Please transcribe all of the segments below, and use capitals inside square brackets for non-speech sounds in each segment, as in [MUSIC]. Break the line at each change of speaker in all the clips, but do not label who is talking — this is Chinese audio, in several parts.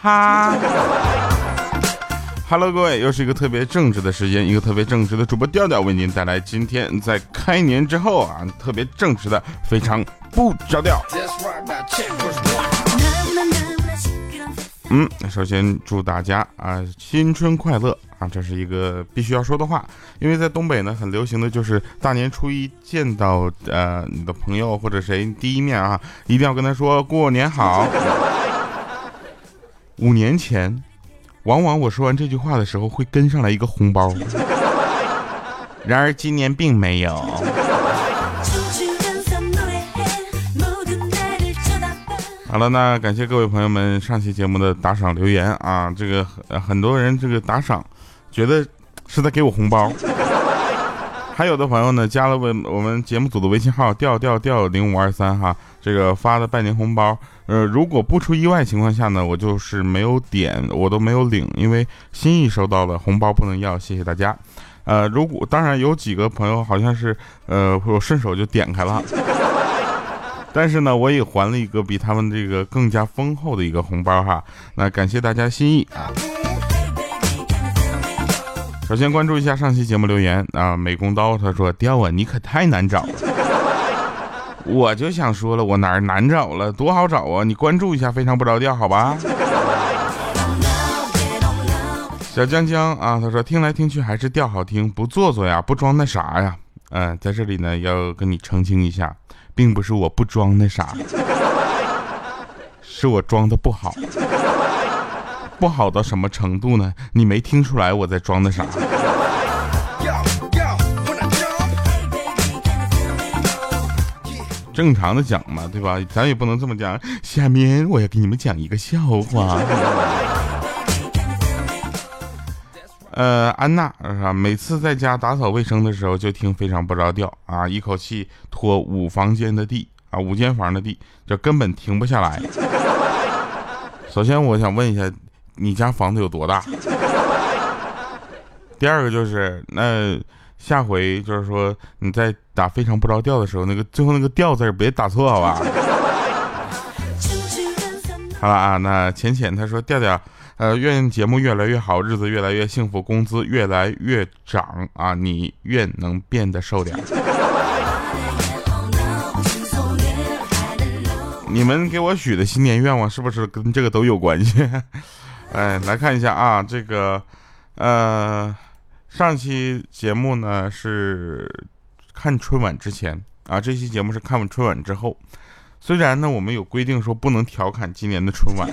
哈。[LAUGHS] Hello，各位，又是一个特别正直的时间，一个特别正直的主播调调为您带来今天在开年之后啊，特别正直的，非常不着调。嗯，首先祝大家啊新春快乐啊，这是一个必须要说的话，因为在东北呢，很流行的就是大年初一见到呃你的朋友或者谁第一面啊，一定要跟他说过年好。五年前。往往我说完这句话的时候，会跟上来一个红包。[LAUGHS] 然而今年并没有。好了，那感谢各位朋友们上期节目的打赏留言啊，这个很很多人这个打赏，觉得是在给我红包。还有的朋友呢，加了我我们节目组的微信号，调调调零五二三哈，这个发的拜年红包，呃，如果不出意外情况下呢，我就是没有点，我都没有领，因为心意收到了，红包不能要，谢谢大家。呃，如果当然有几个朋友好像是，呃，我顺手就点开了，[LAUGHS] 但是呢，我也还了一个比他们这个更加丰厚的一个红包哈，那感谢大家心意啊。首先关注一下上期节目留言啊，美工刀他说：“调啊，你可太难找了。[LAUGHS] ”我就想说了，我哪儿难找了？多好找啊！你关注一下，非常不着调，好吧？[LAUGHS] 小江江啊，他说听来听去还是调好听，不做作呀，不装那啥呀。嗯，在这里呢，要跟你澄清一下，并不是我不装那啥，是我装的不好。不好到什么程度呢？你没听出来我在装的啥？正常的讲嘛，对吧？咱也不能这么讲。下面我要给你们讲一个笑话。[LAUGHS] 呃，安娜是吧？每次在家打扫卫生的时候，就听非常不着调啊，一口气拖五房间的地啊，五间房的地，就根本停不下来。首先，我想问一下。你家房子有多大？[LAUGHS] 第二个就是那下回就是说你在打非常不着调的时候，那个最后那个调字别打错，好吧？[LAUGHS] 好了啊，那浅浅他说调调，呃，愿节目越来越好，日子越来越幸福，工资越来越涨啊！你愿能变得瘦点。你们给我许的新年愿望是不是跟这个都有关系？哎，来看一下啊，这个，呃，上期节目呢是看春晚之前啊，这期节目是看完春晚之后。虽然呢，我们有规定说不能调侃今年的春晚，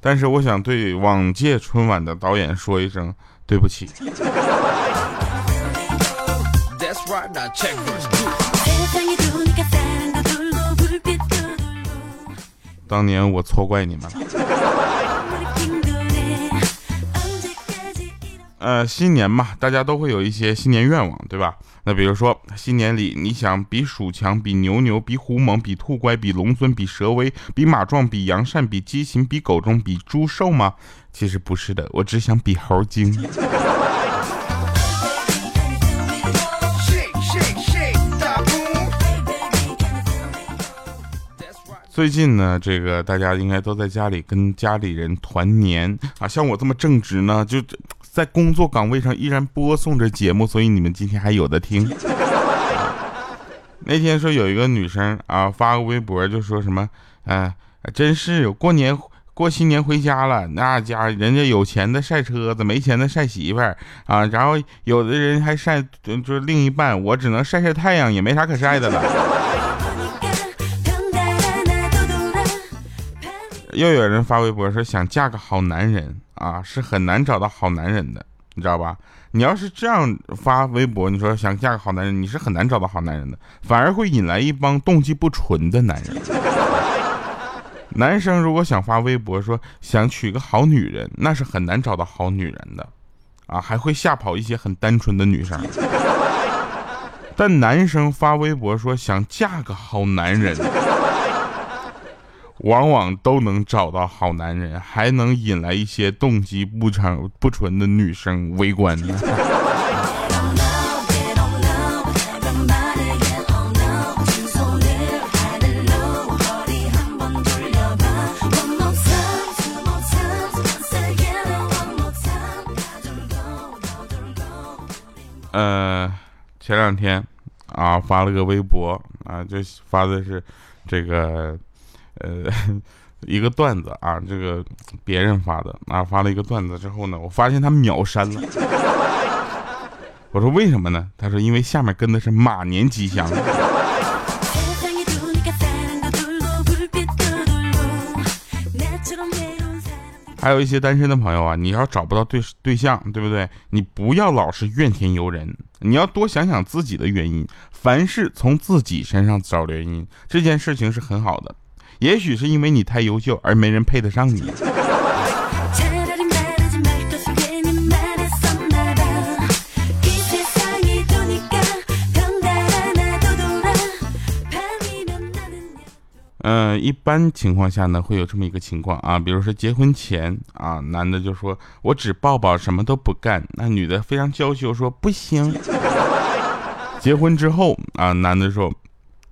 但是我想对往届春晚的导演说一声对不起。当年我错怪你们了。[LAUGHS] 呃，新年嘛，大家都会有一些新年愿望，对吧？那比如说，新年里你想比鼠强，比牛牛，比虎猛，比兔乖，比龙尊，比蛇威，比马壮，比羊善，比鸡禽，比狗忠，比猪瘦吗？其实不是的，我只想比猴精。最近呢，这个大家应该都在家里跟家里人团年啊。像我这么正直呢，就在工作岗位上依然播送着节目，所以你们今天还有的听。那天说有一个女生啊发个微博就说什么，哎，真是过年过新年回家了，那家人家有钱的晒车子，没钱的晒媳妇儿啊，然后有的人还晒就是另一半，我只能晒晒太阳，也没啥可晒的了。又有人发微博说想嫁个好男人啊，是很难找到好男人的，你知道吧？你要是这样发微博，你说想嫁个好男人，你是很难找到好男人的，反而会引来一帮动机不纯的男人。[LAUGHS] 男生如果想发微博说想娶个好女人，那是很难找到好女人的，啊，还会吓跑一些很单纯的女生。[LAUGHS] 但男生发微博说想嫁个好男人。往往都能找到好男人，还能引来一些动机不纯不纯的女生围观呢。呃，前两天啊发了个微博啊，就发的是这个。呃一个段子啊，这个别人发的啊，发了一个段子之后呢，我发现他秒删了。我说为什么呢？他说因为下面跟的是马年吉祥。还有一些单身的朋友啊，你要找不到对对象，对不对？你不要老是怨天尤人，你要多想想自己的原因。凡事从自己身上找原因，这件事情是很好的。也许是因为你太优秀，而没人配得上你。嗯，一般情况下呢，会有这么一个情况啊，比如说结婚前啊，男的就说我只抱抱，什么都不干，那女的非常娇羞说不行。结婚之后啊，男的说，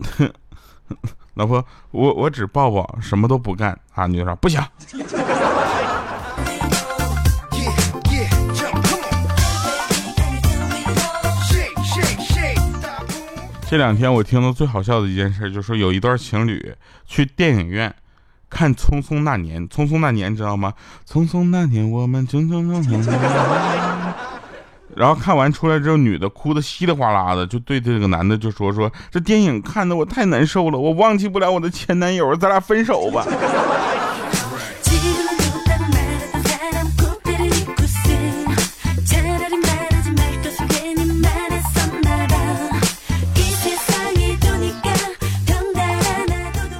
[LAUGHS] 老婆我我只抱抱，什么都不干啊，女的说不行。这两天我听到最好笑的一件事，就是说有一对情侣去电影院看《匆匆那年》，《匆匆那年》知道吗？匆匆那年，我们匆匆匆匆。然后看完出来之后，女的哭的稀里哗啦的，就对这个男的就说：“说这电影看的我太难受了，我忘记不了我的前男友，咱俩分手吧。”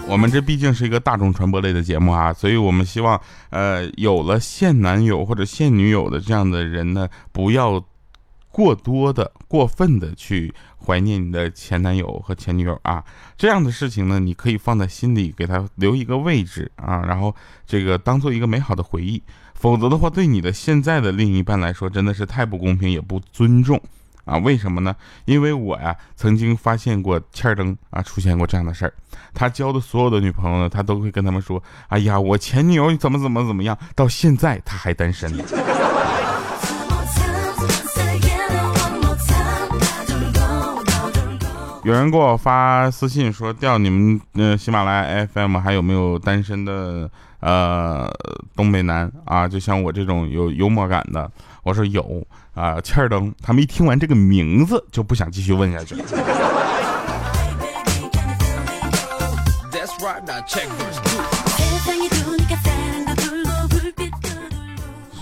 我们这毕竟是一个大众传播类的节目啊，所以我们希望，呃，有了现男友或者现女友的这样的人呢，不要过多的、过分的去怀念你的前男友和前女友啊。这样的事情呢，你可以放在心里，给他留一个位置啊，然后这个当做一个美好的回忆。否则的话，对你的现在的另一半来说，真的是太不公平，也不尊重。啊，为什么呢？因为我呀，曾经发现过欠儿灯啊出现过这样的事儿。他交的所有的女朋友呢，他都会跟他们说：“哎呀，我前女友怎么怎么怎么样，到现在他还单身。”有人给我发私信说：“调你们呃喜马拉雅 FM 还有没有单身的呃东北男啊？就像我这种有幽默感的。”我说有啊，欠儿灯。他们一听完这个名字就不想继续问下去了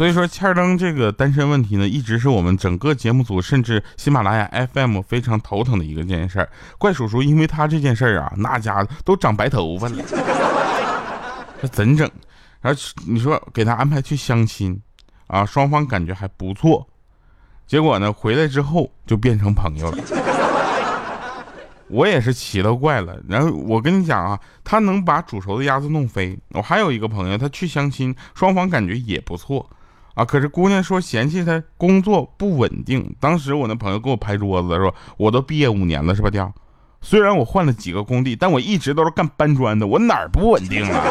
所以说，欠儿灯这个单身问题呢，一直是我们整个节目组甚至喜马拉雅 FM 非常头疼的一个件事儿。怪叔叔因为他这件事儿啊，那家伙都长白头发了，[LAUGHS] 这怎整？然后你说给他安排去相亲。啊，双方感觉还不错，结果呢，回来之后就变成朋友了。我也是奇了怪了。然后我跟你讲啊，他能把煮熟的鸭子弄飞。我还有一个朋友，他去相亲，双方感觉也不错啊。可是姑娘说嫌弃他工作不稳定。当时我那朋友给我拍桌子说：“我都毕业五年了，是吧？雕，虽然我换了几个工地，但我一直都是干搬砖的，我哪儿不稳定啊？” [LAUGHS]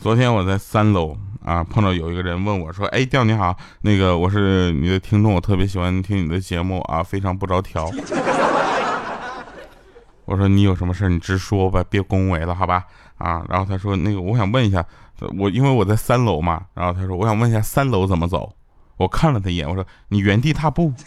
昨天我在三楼啊，碰到有一个人问我说：“哎，调你好，那个我是你的听众，我特别喜欢听你的节目啊，非常不着调。[LAUGHS] ”我说：“你有什么事你直说吧，别恭维了，好吧？”啊，然后他说：“那个我想问一下，我因为我在三楼嘛，然后他说我想问一下三楼怎么走。”我看了他一眼，我说：“你原地踏步。[LAUGHS] ”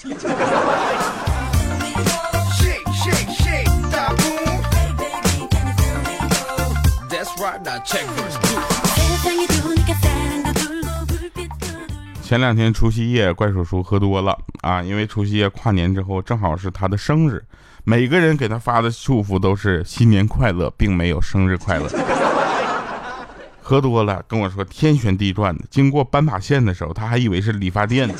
前两天除夕夜，怪叔叔喝多了啊！因为除夕夜跨年之后，正好是他的生日，每个人给他发的祝福都是新年快乐，并没有生日快乐。[LAUGHS] 喝多了跟我说天旋地转的，经过斑马线的时候，他还以为是理发店呢。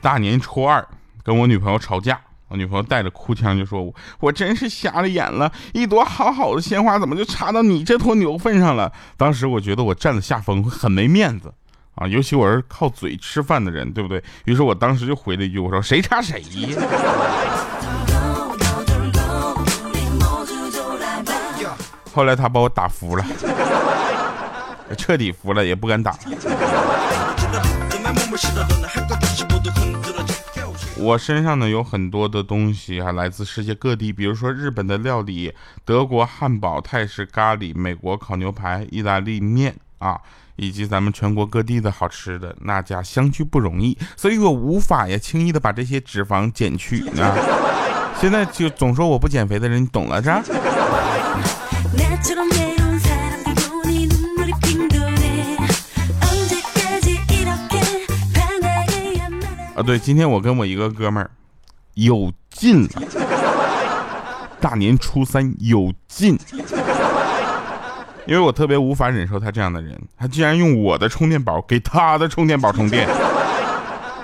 大年初二跟我女朋友吵架。我女朋友带着哭腔就说：“我我真是瞎了眼了，一朵好好的鲜花怎么就插到你这坨牛粪上了？”当时我觉得我占了下风，很没面子。啊，尤其我是靠嘴吃饭的人，对不对？于是我当时就回了一句，我说谁插谁呀。[LAUGHS] 后来他把我打服了，彻底服了，也不敢打。[LAUGHS] 我身上呢有很多的东西啊，来自世界各地，比如说日本的料理、德国汉堡、泰式咖喱、美国烤牛排、意大利面啊，以及咱们全国各地的好吃的，那家相聚不容易，所以我无法呀轻易的把这些脂肪减去啊。现在就总说我不减肥的人，你懂了这？对，今天我跟我一个哥们儿有劲了，大年初三有劲，因为我特别无法忍受他这样的人，他竟然用我的充电宝给他的充电宝充电，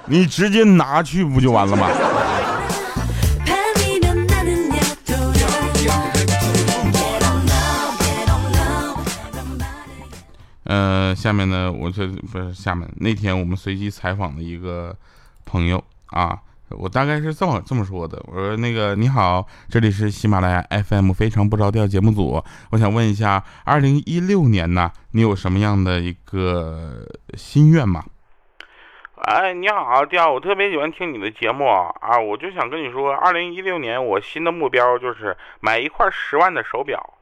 你直接拿去不就完了吗？呃，下面呢，我这不是下面那天我们随机采访的一个。朋友啊，我大概是这么这么说的。我说那个你好，这里是喜马拉雅 FM 非常不着调节目组，我想问一下，二零一六年呢，你有什么样的一个心愿吗？
哎，你好，调，我特别喜欢听你的节目啊，我就想跟你说，二零一六年我新的目标就是买一块十万的手表，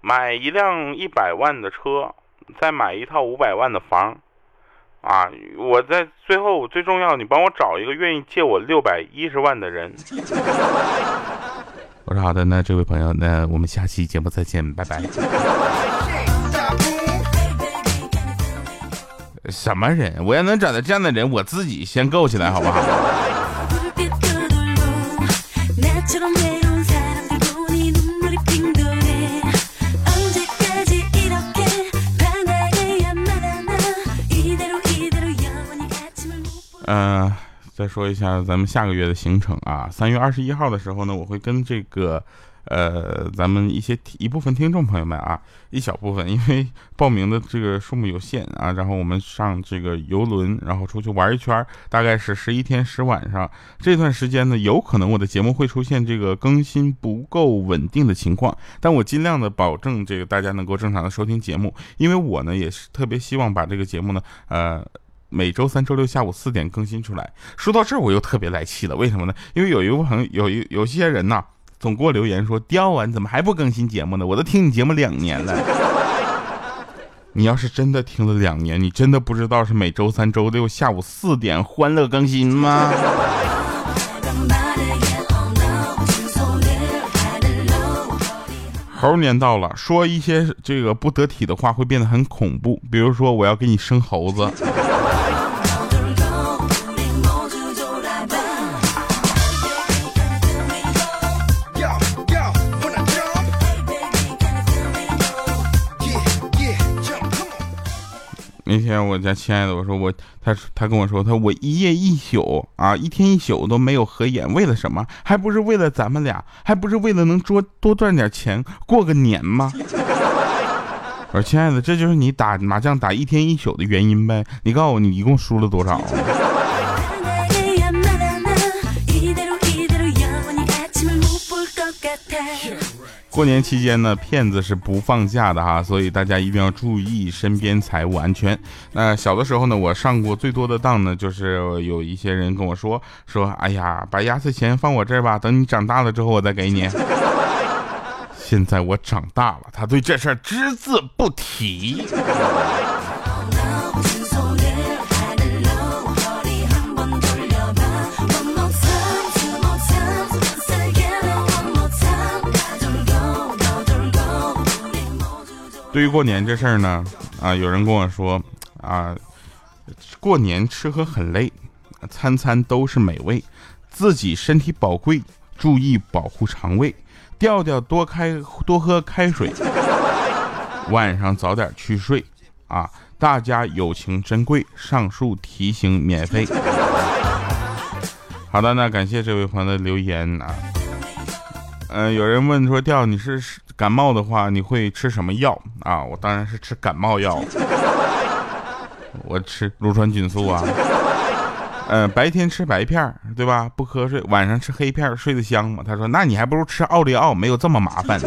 买一辆一百万的车，再买一套五百万的房。啊！我在最后最重要，你帮我找一个愿意借我六百一十万的人。
我 [LAUGHS] 说好的，那这位朋友，那我们下期节目再见，拜拜。什么人？我要能找到这样的人，我自己先够起来，好不好？再说一下咱们下个月的行程啊。三月二十一号的时候呢，我会跟这个，呃，咱们一些一部分听众朋友们啊，一小部分，因为报名的这个数目有限啊，然后我们上这个游轮，然后出去玩一圈，大概是十一天十晚上。这段时间呢，有可能我的节目会出现这个更新不够稳定的情况，但我尽量的保证这个大家能够正常的收听节目，因为我呢也是特别希望把这个节目呢，呃。每周三、周六下午四点更新出来。说到这儿，我又特别来气了。为什么呢？因为有一个朋友，有一有些人呐，总给我留言说：“刁啊，你怎么还不更新节目呢？我都听你节目两年了。[LAUGHS] 你要是真的听了两年，你真的不知道是每周三、周六下午四点欢乐更新吗？”猴年到了，说一些这个不得体的话会变得很恐怖。比如说，我要给你生猴子。那天我家亲爱的，我说我，他他跟我说，他我一夜一宿啊，一天一宿都没有合眼，为了什么？还不是为了咱们俩，还不是为了能多多赚点钱，过个年吗？[LAUGHS] 我说亲爱的，这就是你打麻将打一天一宿的原因呗？你告诉我，你一共输了多少？过年期间呢，骗子是不放假的哈，所以大家一定要注意身边财务安全。那小的时候呢，我上过最多的当呢，就是有一些人跟我说说，哎呀，把压岁钱放我这儿吧，等你长大了之后我再给你。现在我长大了，他对这事儿只字不提。对于过年这事儿呢，啊，有人跟我说，啊，过年吃喝很累，餐餐都是美味，自己身体宝贵，注意保护肠胃，调调多开多喝开水，晚上早点去睡，啊，大家友情珍贵，上述提醒免费。好的，那感谢这位朋友的留言啊。嗯，有人问说，调你是感冒的话，你会吃什么药啊？我当然是吃感冒药。[LAUGHS] 我吃乳酸菌素啊。嗯，白天吃白片对吧？不瞌睡，晚上吃黑片睡得香吗？他说，那你还不如吃奥利奥，没有这么麻烦。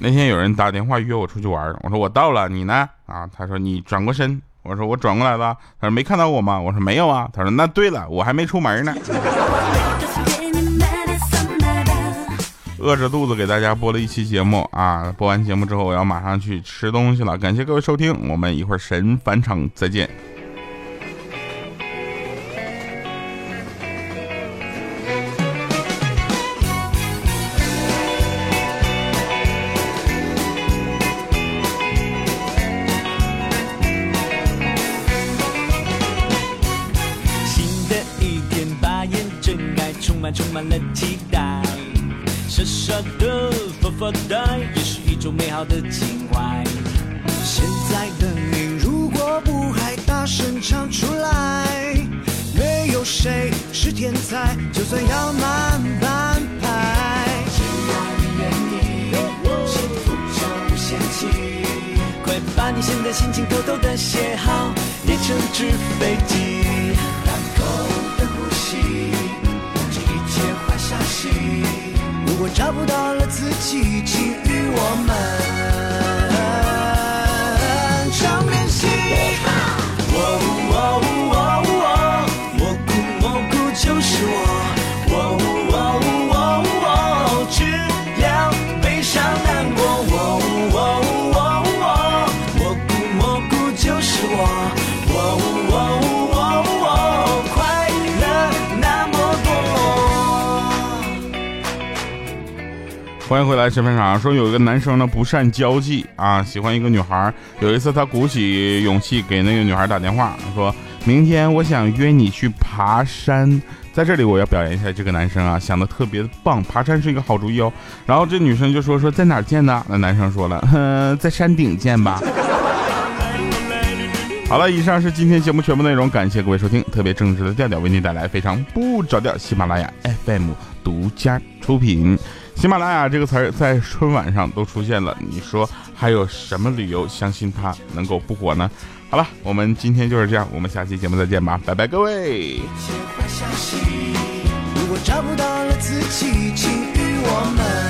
那天有人打电话约我出去玩，我说我到了，你呢？啊，他说你转过身，我说我转过来了，他说没看到我吗？我说没有啊，他说那对了，我还没出门呢。饿着肚子给大家播了一期节目啊！播完节目之后，我要马上去吃东西了。感谢各位收听，我们一会儿神返场再见。
谁是天才，就算要慢半拍。只要你愿意，幸福就不嫌弃。
快把你现在心情偷偷的写好，列成纸飞机。
当口的呼吸，这一切坏消息。如果找不到了自己，请与我们
欢迎回来，审判长说有一个男生呢不善交际啊，喜欢一个女孩。有一次他鼓起勇气给那个女孩打电话，说明天我想约你去爬山。在这里我要表扬一下这个男生啊，想的特别棒，爬山是一个好主意哦。然后这女生就说说在哪儿见呢？那男生说了，哼，[LAUGHS] 在山顶见吧。好了，以上是今天节目全部内容，感谢各位收听。特别正直的调调为您带来非常不着调，喜马拉雅 FM 独家出品。喜马拉雅这个词儿在春晚上都出现了，你说还有什么理由相信它能够不火呢？好了，我们今天就是这样，我们下期节目再见吧，拜拜，各位。
如果找不到了自己，请与我们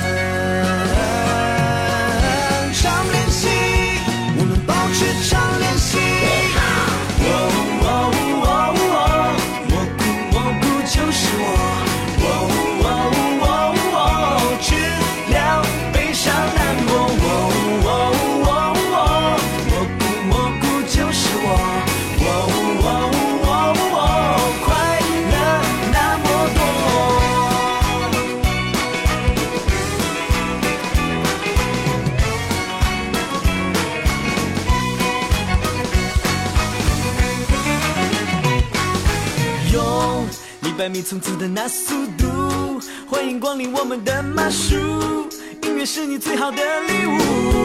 从此的那速度，欢迎光临我们的马术。音乐是你最好的礼物，